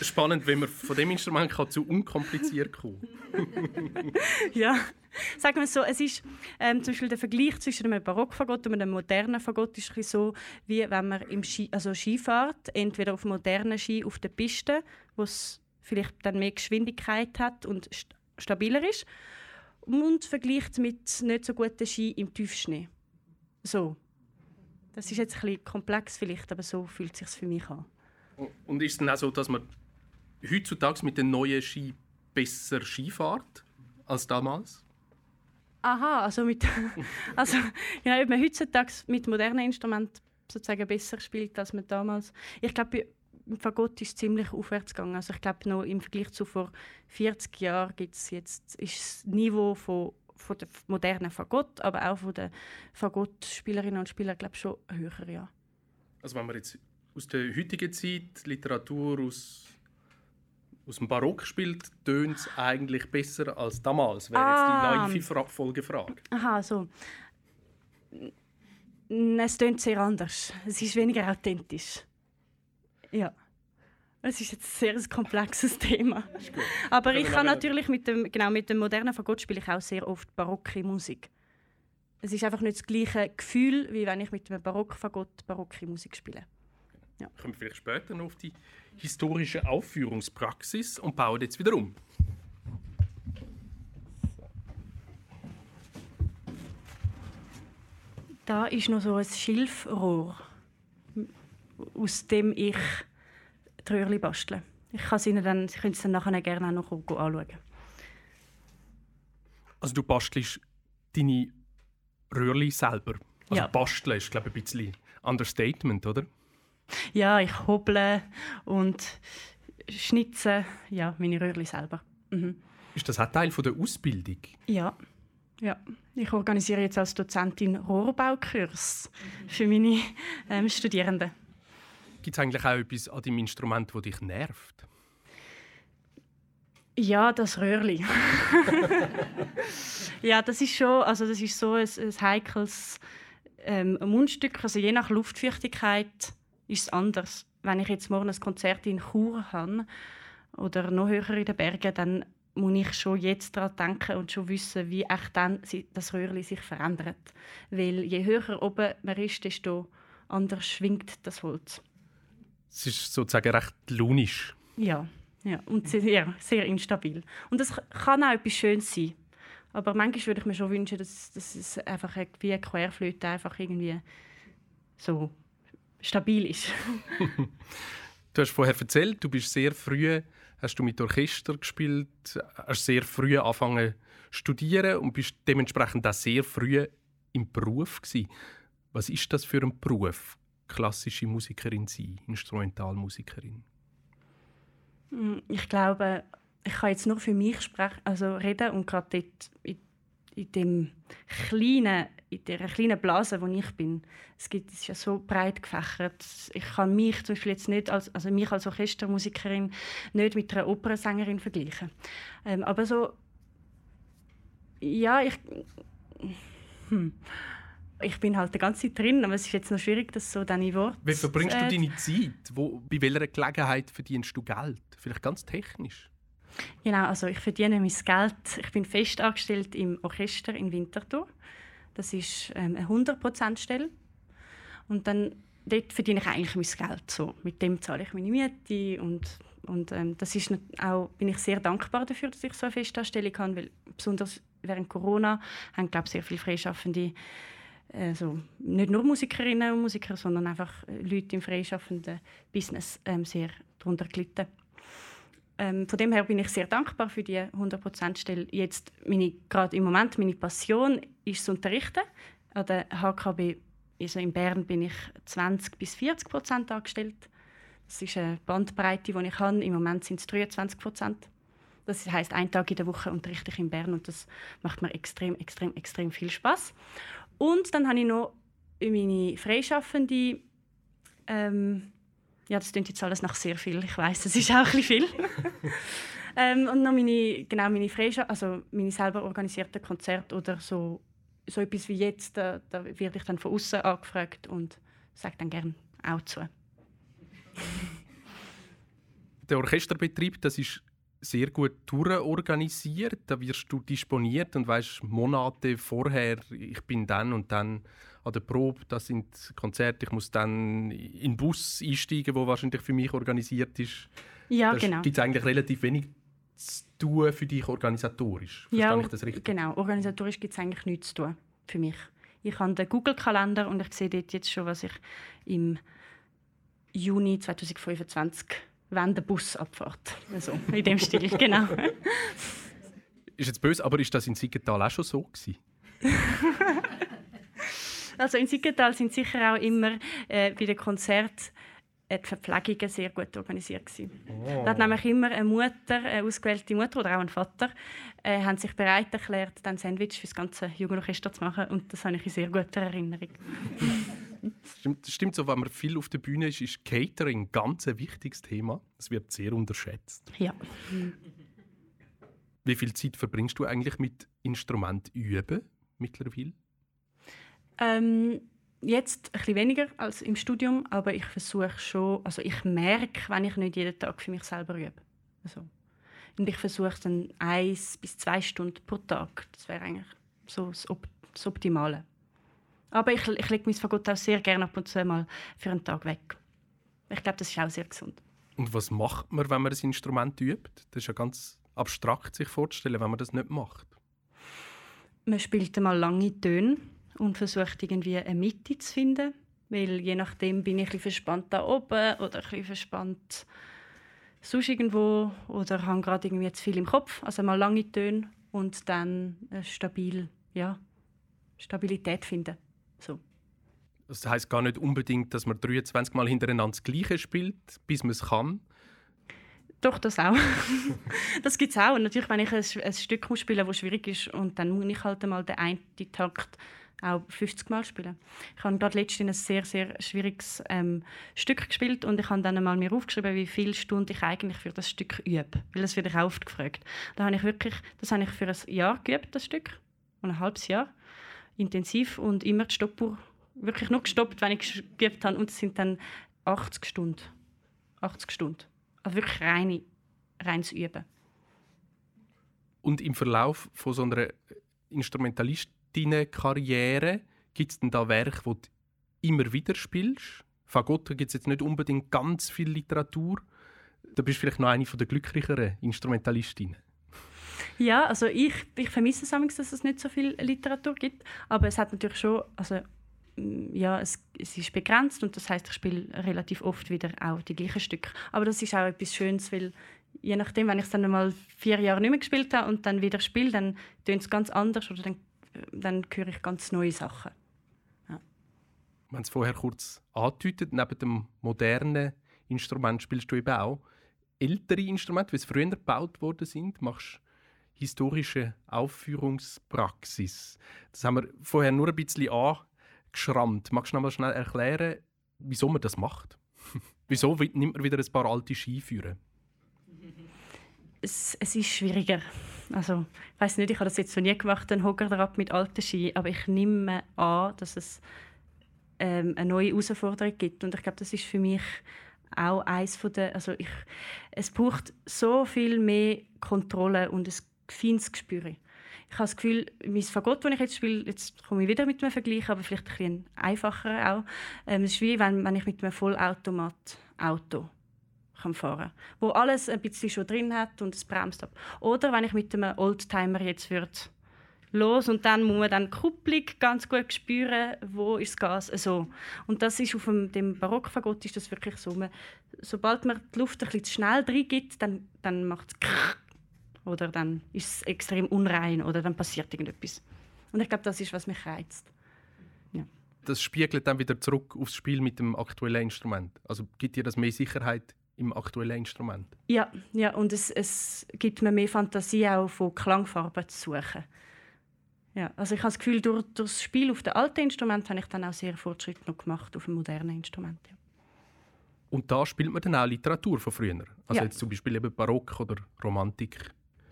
Speaker 2: Spannend, wenn man von dem Instrument kann zu unkompliziert kommen
Speaker 3: Ja, sagen wir es so, es ist ähm, zum Beispiel der Vergleich zwischen einem Barockfagott und einem modernen Fagott ist so, wie wenn man im Ski, also Ski fährt, entweder auf modernen Ski auf der Piste, wo es vielleicht dann mehr Geschwindigkeit hat und st stabiler ist, und vergleicht mit nicht so guten Ski im Tiefschnee. So. Das ist jetzt ein bisschen komplex vielleicht, aber so fühlt es sich für mich an.
Speaker 2: Und ist es dann auch so, dass man heutzutage mit den neuen Ski besser Ski fährt als damals?
Speaker 3: Aha, also mit also genau, ob man heutzutage mit modernen Instrumenten sozusagen besser spielt als man damals. Ich glaube, im Fagott ist es ziemlich aufwärts gegangen. Also ich glaube, noch im Vergleich zu vor 40 Jahren gibt's jetzt, ist das Niveau von, von der modernen Fagott, aber auch von den Fagott-Spielerinnen und Spielern, glaube schon höher, ja.
Speaker 2: Also wenn man jetzt aus der heutigen Zeit Literatur aus, aus dem Barock spielt, tönt es eigentlich besser als damals, wäre ah. jetzt die naive Folgefrage.
Speaker 3: Aha, so. Es tönt sehr anders. Es ist weniger authentisch. Ja. Es ist jetzt ein sehr komplexes Thema. Aber ich kann natürlich mit dem, genau, mit dem modernen Fagott spiele ich auch sehr oft barocke Musik. Es ist einfach nicht das gleiche Gefühl, wie wenn ich mit einem Barockfagott barocke Musik spiele.
Speaker 2: Ja. Kommen wir vielleicht später noch auf die historische Aufführungspraxis und bauen jetzt wieder um.
Speaker 3: Da ist noch so ein Schilfrohr aus dem ich die Röhrchen bastle. Ich kann sie Ihnen dann, Sie können es dann nachher gerne auch noch anschauen.
Speaker 2: Also du bastelst deine Röhrchen selber? Also ja. basteln ist, glaube ich, ein bisschen Understatement, oder?
Speaker 3: Ja, ich hoble und schnitze ja, meine Röhrchen selber. Mhm.
Speaker 2: Ist das auch Teil von der Ausbildung?
Speaker 3: Ja. Ja, ich organisiere jetzt als Dozentin Rohrbaukurs für meine ähm, Studierenden.
Speaker 2: Gibt es eigentlich auch etwas an deinem Instrument, das dich nervt?
Speaker 3: Ja, das Röhrli. ja, das ist schon, also das ist so ein, ein heikles ähm, Mundstück. Also je nach Luftfeuchtigkeit ist es anders. Wenn ich jetzt morgen ein Konzert in Chur habe oder noch höher in den Bergen, dann muss ich schon jetzt daran denken und schon wissen, wie echt dann das Röhrli sich verändert. Weil je höher oben man ist, desto anders schwingt das Holz.
Speaker 2: Es ist sozusagen recht launisch.
Speaker 3: Ja, ja und sehr, sehr instabil. Und das kann auch etwas Schönes sein. Aber manchmal würde ich mir schon wünschen, dass, dass es einfach wie eine Querflöte einfach irgendwie so stabil ist.
Speaker 2: du hast vorher erzählt, du bist sehr früh, hast du mit Orchester gespielt, hast sehr früh angefangen zu studieren und bist dementsprechend auch sehr früh im Beruf gewesen. Was ist das für ein Beruf? klassische Musikerin sein, Instrumentalmusikerin?
Speaker 3: Mm, ich glaube, ich kann jetzt nur für mich sprechen, also reden und gerade dort in, in dem kleinen, in der kleinen Blase, wo ich bin. Es, gibt, es ist ja so breit gefächert. Ich kann mich zum Beispiel jetzt nicht als, also mich als Orchestermusikerin nicht mit einer Opernsängerin vergleichen. Ähm, aber so, ja, ich, hm, ich bin halt die ganze Zeit drin, aber es ist jetzt noch schwierig, das so in Worte
Speaker 2: Wie verbringst du äh, deine Zeit? Wo, bei welcher Gelegenheit verdienst du Geld? Vielleicht ganz technisch.
Speaker 3: Genau, also ich verdiene mein Geld. Ich bin fest angestellt im Orchester in Winterthur. Das ist ähm, eine 100%-Stelle. Und dann dort verdiene ich eigentlich mein Geld. So. Mit dem zahle ich meine Miete und, und ähm, das ist auch, bin ich sehr dankbar dafür, dass ich so eine Festanstellung habe, weil besonders während Corona haben glaube sehr viele Freischaffende also nicht nur Musikerinnen und Musiker, sondern einfach Leute im freischaffenden Business ähm, sehr darunter gelitten. Ähm, von dem her bin ich sehr dankbar für die 100% Stelle. Jetzt meine, gerade im Moment meine Passion ist das Unterrichten. An der HKB also in Bern bin ich 20 bis 40 Prozent angestellt. Das ist eine Bandbreite, die ich habe. Im Moment sind es 23 Prozent. Das heißt, einen Tag in der Woche unterrichte ich in Bern und das macht mir extrem, extrem, extrem viel Spaß. Und dann habe ich noch meine freischaffende ähm, ja, das klingt jetzt alles nach sehr viel. Ich weiß, es ist auch ein viel. ähm, und noch meine, genau, meine Freischaffende, also meine selber organisierten Konzerte oder so, so etwas wie jetzt, da, da werde ich dann von außen angefragt und sage dann gerne auch zu.
Speaker 2: Der Orchesterbetrieb, das ist sehr gut durchorganisiert. Da wirst du disponiert und weißt Monate vorher, ich bin dann und dann an der Probe, das sind Konzerte, ich muss dann in den Bus einsteigen, wo wahrscheinlich für mich organisiert ist.
Speaker 3: Ja,
Speaker 2: da
Speaker 3: genau.
Speaker 2: gibt es eigentlich relativ wenig zu tun für dich organisatorisch. Verstehe
Speaker 3: ja,
Speaker 2: ich das richtig?
Speaker 3: genau. Organisatorisch gibt es eigentlich nichts zu tun für mich. Ich habe den Google-Kalender und ich sehe dort jetzt schon, was ich im Juni 2025 wenn der Bus abfährt. Also in dem Stil, genau.
Speaker 2: Ist jetzt böse, aber ist das in Siggetal auch schon so gewesen?
Speaker 3: Also in Siggetal sind sicher auch immer äh, bei den Konzerten äh, die Verpflegungen sehr gut organisiert Oh. Da hat nämlich immer eine Mutter, eine ausgewählte Mutter oder auch ein Vater, äh, haben sich bereit erklärt, dann Sandwich für das ganze Jugendorchester zu machen und das habe ich in sehr guter Erinnerung.
Speaker 2: stimmt, stimmt so, wenn man viel auf der Bühne ist, ist Catering ein ganz wichtiges Thema. Es wird sehr unterschätzt.
Speaker 3: Ja.
Speaker 2: Wie viel Zeit verbringst du eigentlich mit Instrument üben mittlerweile?
Speaker 3: Ähm, jetzt ein bisschen weniger als im Studium, aber ich versuche schon, also ich merke, wenn ich nicht jeden Tag für mich selber übe. Also, und ich versuche dann eins bis zwei Stunden pro Tag. Das wäre eigentlich so das, Op das Optimale. Aber ich, ich lege mein Fagott auch sehr gerne ab und zu mal für einen Tag weg. Ich glaube, das ist auch sehr gesund.
Speaker 2: Und was macht man, wenn man ein Instrument übt? Das ist ja ganz abstrakt, sich vorzustellen, wenn man das nicht macht.
Speaker 3: Man spielt einmal lange Töne und versucht irgendwie eine Mitte zu finden. Weil je nachdem bin ich ein verspannt da oben oder ein verspannt sonst irgendwo oder habe gerade irgendwie zu viel im Kopf. Also mal lange Töne und dann stabil, ja, Stabilität finden. So.
Speaker 2: Das heißt gar nicht unbedingt, dass man 23 Mal hintereinander das Gleiche spielt, bis man es kann.
Speaker 3: Doch, das auch. das gibt es auch. Und natürlich, wenn ich ein, ein Stück muss spielen muss, das schwierig ist, und dann muss ich halt einmal den einen Takt auch 50 Mal spielen. Ich habe gerade letztens ein sehr, sehr schwieriges ähm, Stück gespielt und ich habe dann einmal mir aufgeschrieben, wie viele Stunden ich eigentlich für das Stück übe. Weil das ich auch oft gefragt. Da habe ich wirklich, das habe ich für ein Jahr geübt, das Stück. ein halbes Jahr. Intensiv und immer die Stoppuhr wirklich nur gestoppt, wenn ich geübt habe. Und es sind dann 80 Stunden. 80 Stunden. Also wirklich reine, reines Üben.
Speaker 2: Und im Verlauf von so einer Instrumentalist deiner Karriere? Gibt es denn da Werke, die du immer wieder spielst? Fagotto gibt es jetzt nicht unbedingt ganz viel Literatur. Da bist du vielleicht noch eine der glücklicheren Instrumentalistinnen.
Speaker 3: Ja, also ich, ich vermisse es dass es nicht so viel Literatur gibt. Aber es hat natürlich schon, also mm, ja, es, es ist begrenzt und das heißt, ich spiele relativ oft wieder auch die gleichen Stücke. Aber das ist auch etwas Schönes, weil je nachdem, wenn ich es dann mal vier Jahre nicht mehr gespielt habe und dann wieder spiele, dann tönt es ganz anders oder dann dann höre ich ganz neue Sachen. Ja.
Speaker 2: Wir haben es vorher kurz angedeutet, neben dem modernen Instrument spielst du eben auch ältere Instrumente, wie sie früher gebaut worden sind. Machst historische Aufführungspraxis. Das haben wir vorher nur ein bisschen angeschrammt. Magst du noch mal schnell erklären, wieso man das macht? wieso nimmt man wieder ein paar alte Skiführer?
Speaker 3: Es, es ist schwieriger. Also, ich weiß nicht, ich habe das jetzt noch nie gemacht, einen Hocker mit alten Ski, aber ich nehme an, dass es ähm, eine neue Herausforderung gibt. Und ich glaube, das ist für mich auch eins von der, also ich, es braucht so viel mehr Kontrolle und ein feines Gespür. Ich habe das Gefühl, mein Fagott, das ich jetzt spiele, jetzt komme ich wieder mit einem Vergleich, aber vielleicht ein bisschen einfacher auch. Ähm, es ist wie wenn, wenn ich mit einem Vollautomat Auto kann fahren wo alles ein bisschen schon drin hat und es bremst ab. Oder wenn ich mit einem Oldtimer jetzt würde los und dann muss man dann die Kupplung ganz gut spüren, wo ist das Gas. Also, und das ist auf dem, dem Barockfagott ist das wirklich so. Man, sobald man die Luft ein bisschen zu schnell reingibt, dann, dann macht es oder dann ist es extrem unrein oder dann passiert irgendetwas. Und ich glaube, das ist, was mich reizt. Ja.
Speaker 2: Das spiegelt dann wieder zurück aufs Spiel mit dem aktuellen Instrument. Also gibt dir das mehr Sicherheit im aktuellen Instrument?
Speaker 3: Ja, ja und es, es gibt mir mehr Fantasie auch von Klangfarben zu suchen. Ja, also ich habe das Gefühl, durch, durch das Spiel auf dem alten Instrument habe ich dann auch sehr Fortschritte noch gemacht auf dem modernen Instrument. Ja.
Speaker 2: Und da spielt man dann auch Literatur von früher? Also ja. jetzt zum Beispiel eben Barock oder Romantik?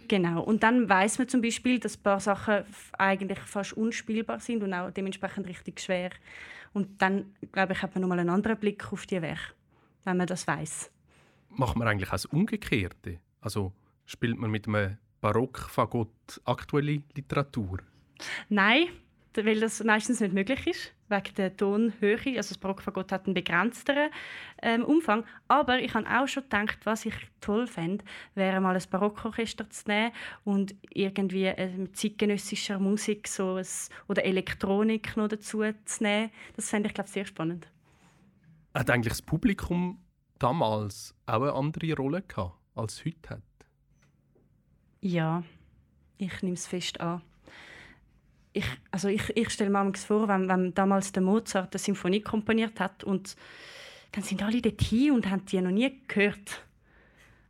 Speaker 3: Genau. Und dann weiß man zum Beispiel, dass ein paar Sachen eigentlich fast unspielbar sind und auch dementsprechend richtig schwer. Und dann, glaube ich, hat man nochmal einen anderen Blick auf die Werke, wenn man das weiß.
Speaker 2: Macht man eigentlich auch das Umgekehrte? Also spielt man mit einem Barock-Fagott aktuelle Literatur?
Speaker 3: Nein, weil das meistens nicht möglich ist, wegen der Tonhöhe. Also das Barockfagott hat einen begrenzteren ähm, Umfang. Aber ich habe auch schon gedacht, was ich toll fände, wäre mal ein Barockorchester zu nehmen und irgendwie äh, mit zeitgenössischer Musik so ein, oder Elektronik noch dazu zu nehmen. Das fände ich, glaube sehr spannend.
Speaker 2: Hat eigentlich das Publikum damals auch eine andere Rolle gehabt, als heute hat?
Speaker 3: Ja, ich nehme es fest an ich, also ich, ich stelle mir vor, wenn, wenn damals der Mozart eine Symphonie komponiert hat und dann sind alle dort hin und haben die noch nie gehört.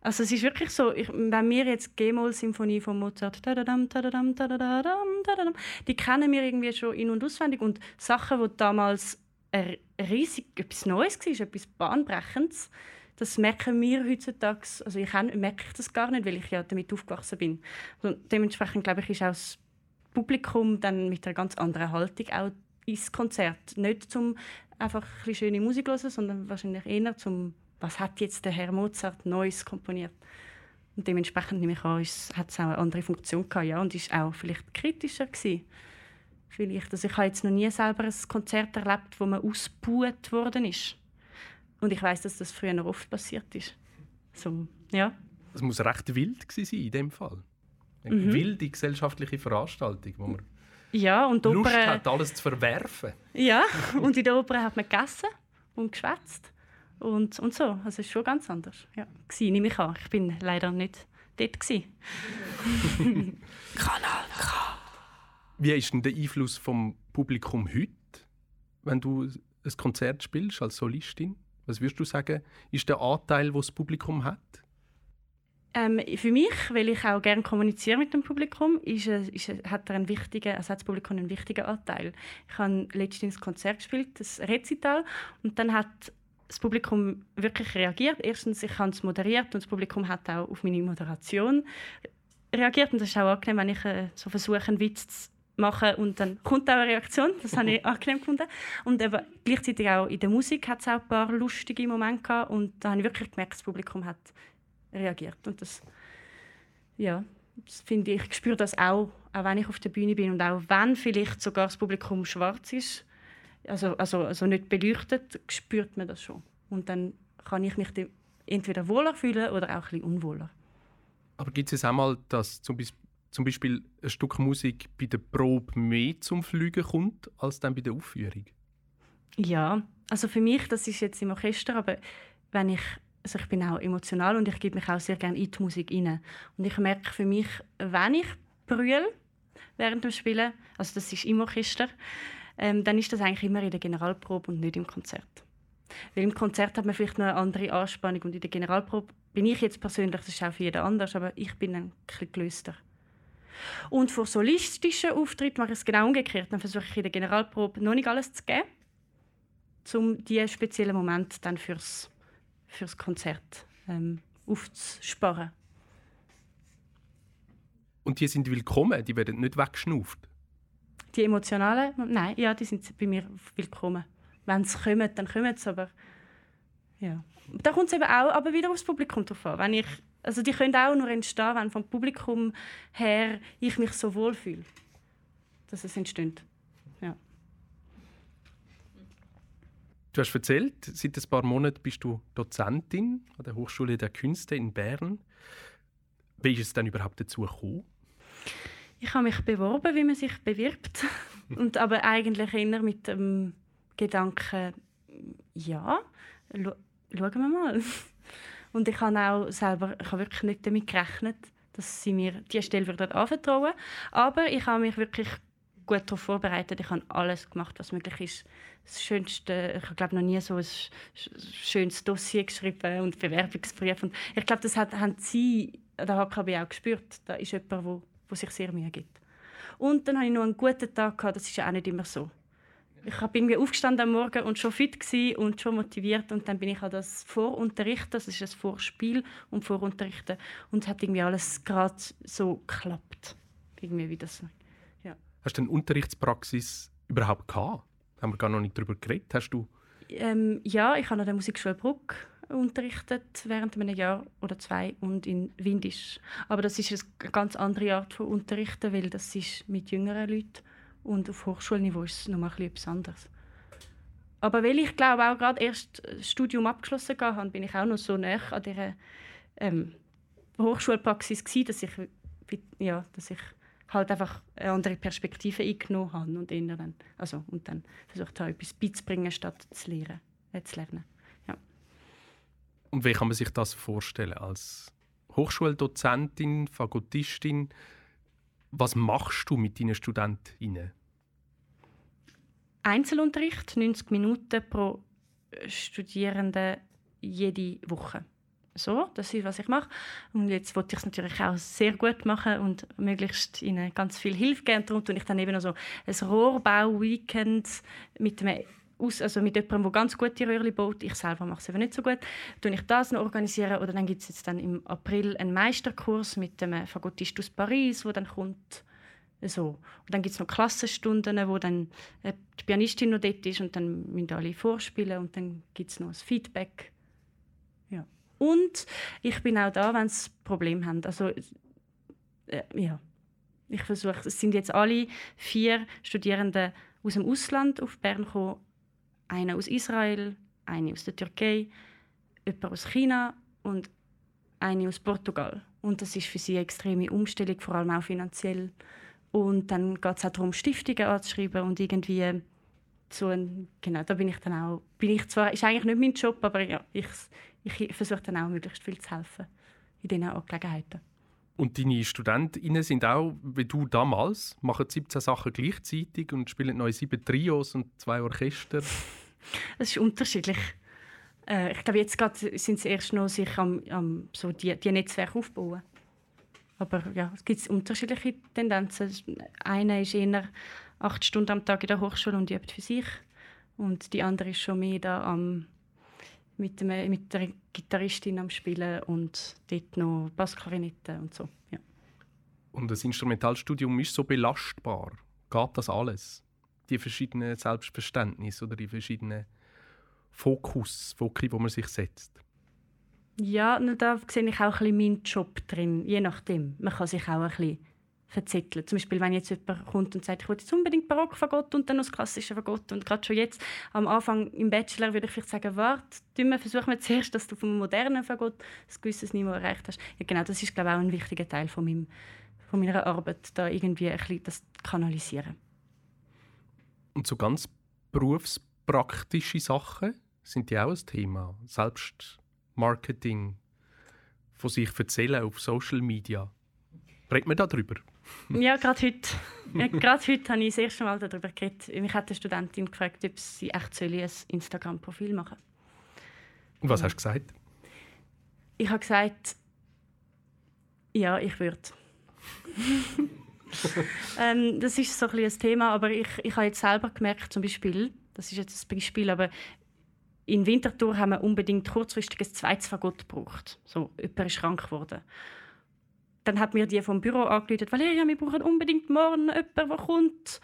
Speaker 3: Also es ist wirklich so, ich, wenn wir jetzt G-Moll-Symphonie von Mozart, die kennen wir irgendwie schon in- und auswendig und Sachen, die damals riesig etwas Neues war, etwas Bahnbrechendes, das merken wir heutzutage, also ich merke das gar nicht, weil ich ja damit aufgewachsen bin. Und dementsprechend glaube ich, ist auch das Publikum dann mit einer ganz anderen Haltung auch ins Konzert. Nicht zum einfach ein schöne Musik hören, sondern wahrscheinlich eher zum, was hat jetzt der Herr Mozart Neues komponiert. Und dementsprechend nehme ich an, hat es auch eine andere Funktion gehabt, ja, und ist auch vielleicht kritischer gewesen. Vielleicht. Also ich habe jetzt noch nie selber ein Konzert erlebt, wo man ausgebuht worden ist. Und ich weiß, dass das früher noch oft passiert ist. So, ja.
Speaker 2: Es muss recht wild sein in dem Fall. Eine mhm. wilde gesellschaftliche Veranstaltung, wo man
Speaker 3: ja, und
Speaker 2: Lust Oper... hat, alles zu verwerfen.
Speaker 3: Ja, und in der Oper hat man gegessen und geschwätzt und, und so. Also es ist schon ganz anders. Ja, gewesen, nehme ich an. Ich bin leider nicht dort.
Speaker 1: Kanal K.
Speaker 2: Wie ist denn der Einfluss vom Publikum heute, wenn du ein Konzert spielst als Solistin? Was würdest du sagen, ist der Anteil, den das Publikum hat?
Speaker 3: Ähm, für mich, weil ich auch gerne kommuniziere mit dem Publikum, ist, ist, hat, er einen wichtigen, also hat das Publikum einen wichtigen Anteil. Ich habe letztens ein Konzert gespielt, das Rezital, und dann hat das Publikum wirklich reagiert. Erstens, ich habe es moderiert und das Publikum hat auch auf meine Moderation reagiert. Und das ist auch angenehm, wenn ich äh, so versuche, einen Witz zu machen und dann kommt auch eine Reaktion. Das habe ich angenehm gefunden. Und eben, gleichzeitig auch in der Musik hat es auch ein paar lustige Momente gehabt und da habe ich wirklich gemerkt, das Publikum hat reagiert. Und das, ja, das finde ich, ich spüre das auch, auch wenn ich auf der Bühne bin und auch wenn vielleicht sogar das Publikum schwarz ist, also, also, also nicht beleuchtet, spürt man das schon. Und dann kann ich mich entweder wohler fühlen oder auch ein bisschen unwohler.
Speaker 2: Aber gibt es auch mal, dass zum Beispiel, zum Beispiel ein Stück Musik bei der Probe mehr zum Fliegen kommt, als dann bei der Aufführung?
Speaker 3: Ja, also für mich, das ist jetzt im Orchester, aber wenn ich also ich bin auch emotional und ich gebe mich auch sehr gerne in die Musik rein. Und ich merke für mich, wenn ich brülle während dem Spielen, also das ist im Orchester, ähm, dann ist das eigentlich immer in der Generalprobe und nicht im Konzert. Weil im Konzert hat man vielleicht noch eine andere Anspannung und in der Generalprobe bin ich jetzt persönlich, das ist auch für jeden anders, aber ich bin ein bisschen gelöster. Und vor solistischen Auftritten mache ich es genau umgekehrt. Dann versuche ich in der Generalprobe noch nicht alles zu geben, um diesen speziellen Moment dann fürs, fürs Konzert ähm, aufzusparen.
Speaker 2: Und die sind willkommen, die werden nicht weggeschnauft?
Speaker 3: Die emotionalen? Nein, ja, die sind bei mir willkommen. Wenn sie kommen, dann kommen sie, aber ja. Da kommt es eben auch aber wieder aufs Publikum drauf an. Wenn ich, also die können auch nur entstehen, wenn vom Publikum her ich mich so wohl fühle, dass es entsteht. Ja.
Speaker 2: Du hast erzählt, seit ein paar Monaten bist du Dozentin an der Hochschule der Künste in Bern. Wie ist es denn überhaupt dazu gekommen?
Speaker 3: Ich habe mich beworben, wie man sich bewirbt. und aber eigentlich eher mit dem Gedanken, ja, schauen wir mal. Und ich habe auch selber, ich habe wirklich nicht damit gerechnet, dass sie mir diese Stelle würden anvertrauen Aber ich habe mich wirklich gut darauf vorbereitet. Ich habe alles gemacht, was möglich ist. Das Schönste, ich habe noch nie so ein schönes Dossier geschrieben und Bewerbungsbrief. Und ich glaube, das hat, haben Sie an der HKB auch gespürt. Da ist jemand, der, sich sehr Mühe gibt. Und dann hatte ich noch einen guten Tag. Gehabt. Das ist ja auch nicht immer so ich bin irgendwie aufgestanden am Morgen und schon fit und schon motiviert und dann bin ich an das Vorunterrichten, das ist ein Vorspiel und Vorunterrichten und hat irgendwie alles gerade so geklappt, irgendwie wie das. Ja.
Speaker 2: Hast du eine Unterrichtspraxis überhaupt gehabt? Haben wir gar noch nicht darüber geredet? Hast du?
Speaker 3: Ähm, ja, ich habe an der Musikschule Bruck unterrichtet während einem Jahr oder zwei und in Windisch. Aber das ist eine ganz andere Art von Unterrichten, weil das ist mit jüngeren Leuten und auf Hochschulniveau ist es nochmal etwas anderes. Aber weil ich glaube auch gerade erst das Studium abgeschlossen habe, bin ich auch noch so nah an dieser ähm, Hochschulpraxis gewesen, dass ich, ja, dass ich halt einfach eine andere Perspektive eingenommen habe und dann, also, und dann versucht habe, etwas beizubringen, statt zu lernen. Äh, zu lernen. Ja.
Speaker 2: Und wie kann man sich das vorstellen? Als Hochschuldozentin, Fagottistin, was machst du mit deinen Studentinnen?
Speaker 3: Einzelunterricht, 90 Minuten pro Studierende jede Woche. So, das ist, was ich mache. Und jetzt wollte ich es natürlich auch sehr gut machen und möglichst ihnen ganz viel Hilfe geben. Darum tue ich dann eben noch so ein Rohrbau-Weekend mit einem aus, also mit jemandem, der ganz gute Röhrli baut. Ich selber mache es eben nicht so gut. Tue ich das noch organisieren oder dann gibt es jetzt dann im April einen Meisterkurs mit dem Fagottist aus Paris, wo dann kommt so. Und dann gibt es noch Klassenstunden, wo dann äh, die Pianistin noch dort ist und dann müssen alle vorspielen und dann gibt es noch ein Feedback. Ja. Und ich bin auch da, wenn sie Probleme haben. Also, äh, ja. Ich versuche, es sind jetzt alle vier Studierende aus dem Ausland auf Bern gekommen einer aus Israel, eine aus der Türkei, jemand aus China und eine aus Portugal. Und das ist für sie eine extreme Umstellung, vor allem auch finanziell. Und dann geht es auch darum, Stiftungen anzuschreiben und irgendwie so ein, genau, da bin ich dann auch, bin ich zwar, ist eigentlich nicht mein Job, aber ja, ich, ich versuche dann auch möglichst viel zu helfen in diesen Angelegenheiten.
Speaker 2: Und deine Studentinnen sind auch, wie du damals, machen 17 Sachen gleichzeitig und spielen neue sieben Trios und zwei Orchester.
Speaker 3: Es ist unterschiedlich. Äh, ich glaube, jetzt sind sie erst noch sich am, am so die, die Netzwerke aufbauen. Aber ja, es gibt unterschiedliche Tendenzen. Eine ist eher acht Stunden am Tag in der Hochschule und übt für sich. Und die andere ist schon mehr da am, mit, dem, mit der Gitarristin am Spielen und dort noch Bassklarinette und so. Ja.
Speaker 2: Und das Instrumentalstudium ist so belastbar. Geht das alles? Die verschiedenen Selbstverständnisse oder die verschiedenen Fokus, Foki, wo man sich setzt?
Speaker 3: Ja, da sehe ich auch ein bisschen meinen Job drin, je nachdem. Man kann sich auch ein bisschen verzetteln. Zum Beispiel, wenn jetzt jemand kommt und sagt, ich will jetzt unbedingt Barockfagott und dann noch das klassische Fagott und gerade schon jetzt am Anfang im Bachelor würde ich vielleicht sagen, warte, versuchen wir zuerst, dass du vom modernen Fagott ein gewisses Niveau erreicht hast. Ja, genau, das ist glaube ich auch ein wichtiger Teil von, meinem, von meiner Arbeit, da irgendwie ein bisschen das kanalisieren.
Speaker 2: Und so ganz berufspraktische Sachen sind ja auch ein Thema. Selbst Marketing, von sich erzählen auf Social Media. Redet man darüber?
Speaker 3: Ja, gerade heute. Ja, gerade heute habe ich das erste Mal darüber geredet. Mich hat eine Studentin gefragt, ob sie echt ein Instagram-Profil machen
Speaker 2: Und was hast du gesagt?
Speaker 3: Ich habe gesagt, ja, ich würde. ähm, das ist so ein, ein Thema, aber ich, ich habe jetzt selber gemerkt, zum Beispiel, das ist jetzt ein Beispiel, aber in Winterthur haben wir unbedingt kurzfristig ein zweites Fagott gebraucht. So, jemand ist krank geworden. Dann hat mir die vom Büro angerufen, Valeria, wir brauchen unbedingt morgen jemanden, der kommt.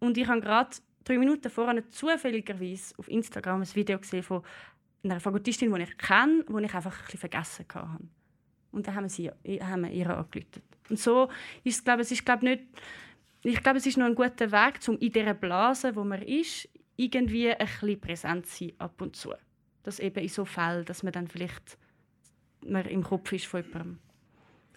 Speaker 3: Und ich habe gerade drei Minuten vorher zufälligerweise auf Instagram ein Video gesehen von einer Fagottistin, die ich kenne, die ich einfach ein bisschen vergessen hatte. Und dann haben wir, sie, haben wir ihr angerufen. Und so ist es, glaube ich, es ist, glaube nicht, ich glaube, es ist noch ein guter Weg, um in dieser Blase, wo man ist, irgendwie ein bisschen präsent zu sein ab und zu. Das eben in so Fällen, dass man dann vielleicht man im Kopf ist von jemandem.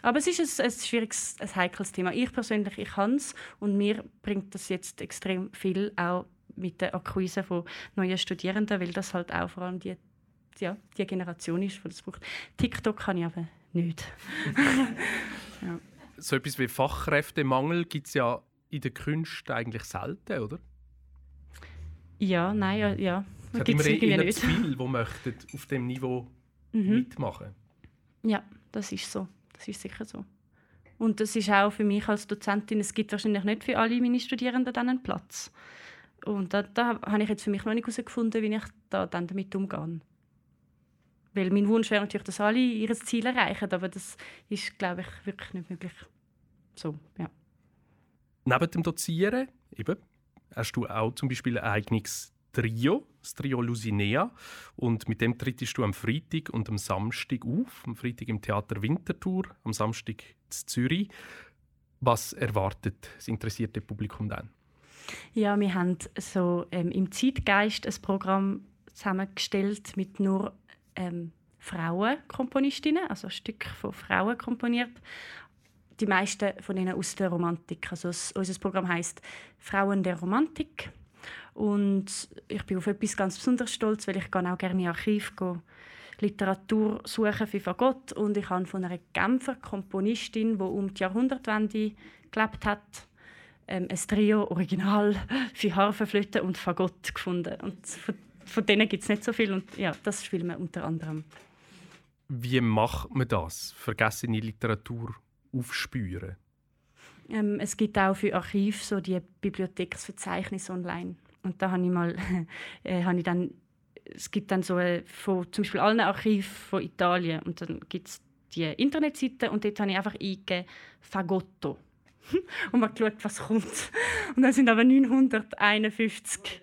Speaker 3: Aber es ist ein, ein schwieriges, ein heikles Thema. Ich persönlich, ich kann es und mir bringt das jetzt extrem viel, auch mit der Akquise von neuen Studierenden, weil das halt auch vor allem die, ja, die Generation ist, die das braucht. TikTok kann ich aber nicht.
Speaker 2: ja. So etwas wie Fachkräftemangel gibt es ja in der Kunst eigentlich selten, oder?
Speaker 3: Ja, nein, ja. ja.
Speaker 2: Es hat immer eher nicht. zu viele, die möchten auf dem Niveau mhm. mitmachen
Speaker 3: Ja, das ist so. Das ist sicher so. Und das ist auch für mich als Dozentin, es gibt wahrscheinlich nicht für alle meine Studierenden dann einen Platz. Und da, da habe ich jetzt für mich noch nicht herausgefunden, wie ich da dann damit umgehe. Weil mein Wunsch wäre natürlich, dass alle ihr Ziel erreichen, aber das ist, glaube ich, wirklich nicht möglich. So, ja.
Speaker 2: Neben dem Dozieren, eben, hast du auch zum Beispiel ein eigenes Trio, das Trio Lusinea. Und mit dem trittst du am Freitag und am Samstag auf. Am Freitag im Theater Winterthur, am Samstag in Zürich. Was erwartet das interessierte Publikum dann?
Speaker 3: Ja, wir haben so ähm, im Zeitgeist ein Programm zusammengestellt mit nur ähm, Frauenkomponistinnen, also Stück von Frauen komponiert. Die meisten von ihnen aus der Romantik. Also unser Programm heißt Frauen der Romantik. Und ich bin auf etwas ganz besonders stolz, weil ich auch gerne in Archiv gehe, Literatur suchen für Fagott und ich habe von einer Genfer Komponistin, die um die Jahrhundertwende gelebt hat, ähm, ein Trio Original für Harfe, Flöte und Fagott gefunden. Und von, von denen gibt es nicht so viel und ja, das spielen wir unter anderem.
Speaker 2: Wie macht man das? Vergessene Literatur aufspüren?
Speaker 3: Ähm, es gibt auch für Archiv so die Bibliotheksverzeichnisse online. Und da habe ich mal, äh, habe ich dann, es gibt dann so äh, von zum Beispiel allen Archiven von Italien und dann gibt es die Internetseite und dort habe ich einfach eingegeben Fagotto und mal geschaut, was kommt. Und dann sind aber 951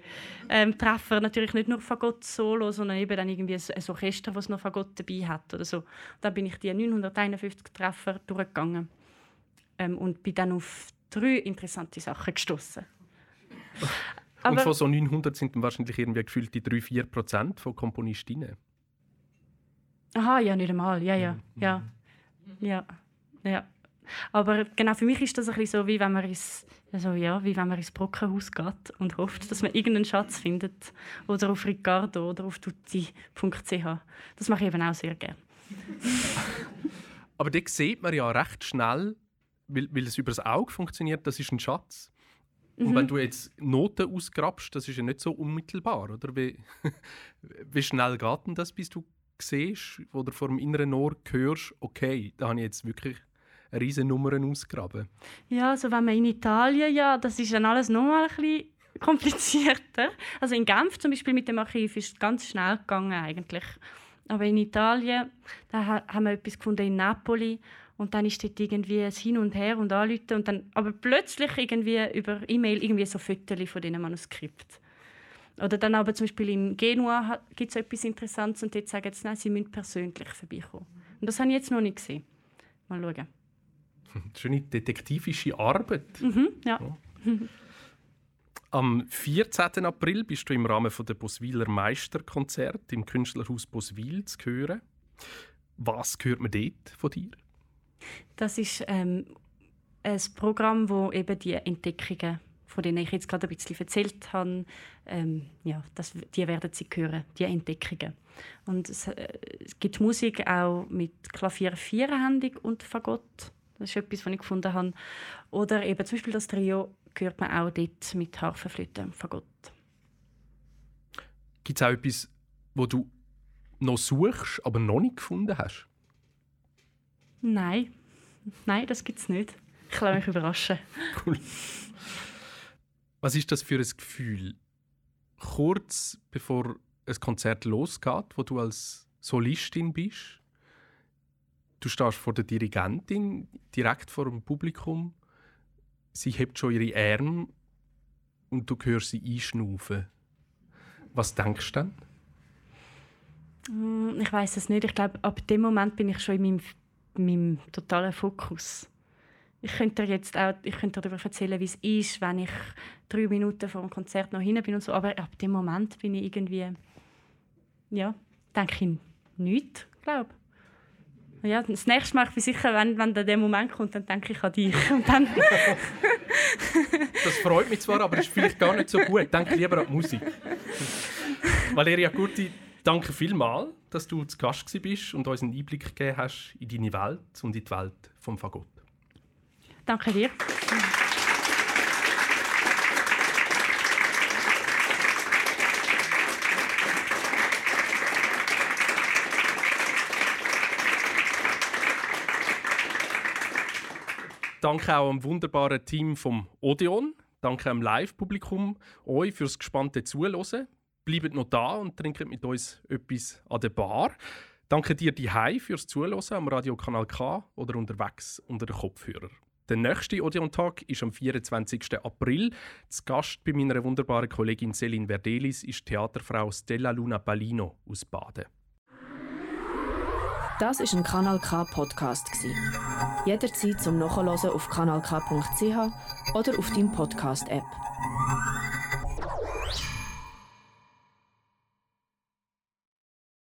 Speaker 3: ähm, Treffer natürlich nicht nur Fagott solo, sondern eben dann irgendwie ein Orchester, das noch Fagott dabei hat oder so. Und dann bin ich die 951 Treffer durchgegangen ähm, und bin dann auf drei interessante Sachen gestoßen.
Speaker 2: Und von so 900 sind dann wahrscheinlich irgendwie gefühlt die 3-4 Prozent von Komponistinnen.
Speaker 3: Aha, ja, nicht einmal. Ja, ja, mhm. ja. Ja, ja. Aber genau, für mich ist das ein bisschen so, wie wenn man ins, also, ja, wie wenn man ins Brockenhaus geht und hofft, dass man irgendeinen Schatz findet. Oder auf Ricardo oder auf tutti.ch. Das mache ich eben auch sehr gerne.
Speaker 2: Aber da sieht man ja recht schnell, weil, weil es über das Auge funktioniert, das ist ein Schatz. Und mhm. wenn du jetzt Noten ausgrabst, das ist ja nicht so unmittelbar, oder? Wie, wie schnell geht denn das, bis du siehst oder vor dem inneren Ohr hörst, okay, da habe ich jetzt wirklich riesen Nummern ausgraben.
Speaker 3: Ja, also wenn man in Italien, ja, das ist dann alles nochmal ein bisschen komplizierter. Also in Genf zum Beispiel mit dem Archiv ist es ganz schnell gegangen eigentlich. Aber in Italien, da haben wir etwas gefunden in Napoli und dann ist dort irgendwie ein Hin und Her und Anrufen und dann aber plötzlich irgendwie über E-Mail irgendwie so Fotos von diesen Manuskripten. Oder dann aber zum Beispiel in Genua gibt es etwas Interessantes und dort sagen sie, nein, sie müssen persönlich vorbeikommen. Und das habe ich jetzt noch nicht gesehen. Mal schauen.
Speaker 2: Schöne detektivische Arbeit.
Speaker 3: Mhm, ja. ja.
Speaker 2: Am 14. April bist du im Rahmen der Boswiler Meisterkonzert im Künstlerhaus Boswil zu hören. Was hört man dort von dir?
Speaker 3: Das ist ähm, ein Programm, wo eben die Entdeckungen, von denen ich jetzt gerade ein bisschen erzählt habe, ähm, ja, das, die werden Sie hören, die Entdeckungen. Und es, äh, es gibt Musik auch mit Klavier vierhändig und Fagott das ist etwas, was ich gefunden habe. Oder eben zum Beispiel das Trio hört man auch dort mit Harfenflöte und Fagott.
Speaker 2: Gibt es auch etwas, wo du noch suchst, aber noch nicht gefunden hast?
Speaker 3: Nein, nein, das gibt es nicht. Ich lasse mich überraschen. Cool.
Speaker 2: Was ist das für ein Gefühl? Kurz bevor ein Konzert losgeht, wo du als Solistin bist, du stehst vor der Dirigentin, direkt vor dem Publikum, sie hebt schon ihre Arme und du hörst sie einschnaufen. Was denkst du dann?
Speaker 3: Mm, ich weiß es nicht. Ich glaube, ab dem Moment bin ich schon in meinem, meinem totalen Fokus. Ich könnte dir jetzt auch, ich könnte darüber erzählen, wie es ist, wenn ich drei Minuten vor dem Konzert noch hin bin und so. Aber ab dem Moment bin ich irgendwie, ja, denke ich nichts, glaube ja, das nächste Mal, ich bin sicher, wenn, wenn der Moment kommt, dann denke ich an dich.
Speaker 2: Das freut mich zwar, aber ist vielleicht gar nicht so gut. Denke lieber an die Musik. Valeria Gurti, danke vielmals, dass du zu Gast bist und uns einen Einblick gegeben hast in deine Welt und in die Welt vom Fagott.
Speaker 3: Danke dir.
Speaker 2: Danke auch am wunderbaren Team vom Odeon. Danke am Live-Publikum, euch fürs gespannte Zuhören. Bleibt noch da und trinkt mit uns etwas an der Bar. Danke dir die fürs Zuhören am Radiokanal K oder unterwegs unter den Kopfhörer. Der nächste Odeon-Tag ist am 24. April. Zu Gast bei meiner wunderbaren Kollegin Celine Verdelis ist Theaterfrau Stella Luna Palino aus Baden.
Speaker 1: Das ist ein Kanal K Podcast Jederzeit zum Nachhören auf kanalk.ch oder auf deinem Podcast App.